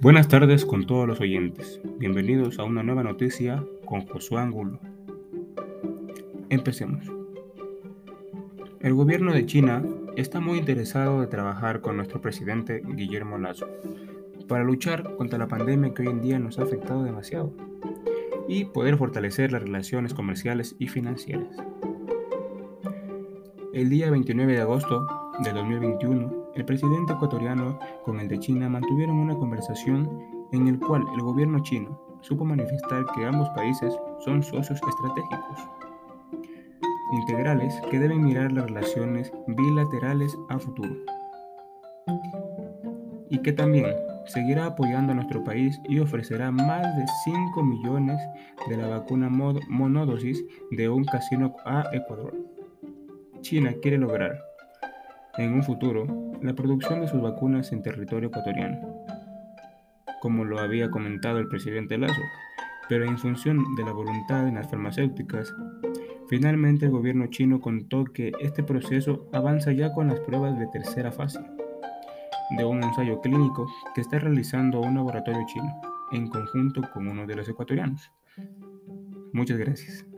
Buenas tardes con todos los oyentes. Bienvenidos a una nueva noticia con Josué Angulo. Empecemos. El gobierno de China está muy interesado de trabajar con nuestro presidente Guillermo Lazo para luchar contra la pandemia que hoy en día nos ha afectado demasiado y poder fortalecer las relaciones comerciales y financieras. El día 29 de agosto de 2021, el presidente ecuatoriano con el de China mantuvieron una conversación en el cual el gobierno chino supo manifestar que ambos países son socios estratégicos integrales que deben mirar las relaciones bilaterales a futuro y que también seguirá apoyando a nuestro país y ofrecerá más de 5 millones de la vacuna monodosis de un casino a Ecuador. China quiere lograr en un futuro la producción de sus vacunas en territorio ecuatoriano, como lo había comentado el presidente Lazo, pero en función de la voluntad de las farmacéuticas, finalmente el gobierno chino contó que este proceso avanza ya con las pruebas de tercera fase de un ensayo clínico que está realizando un laboratorio chino en conjunto con uno de los ecuatorianos. Muchas gracias.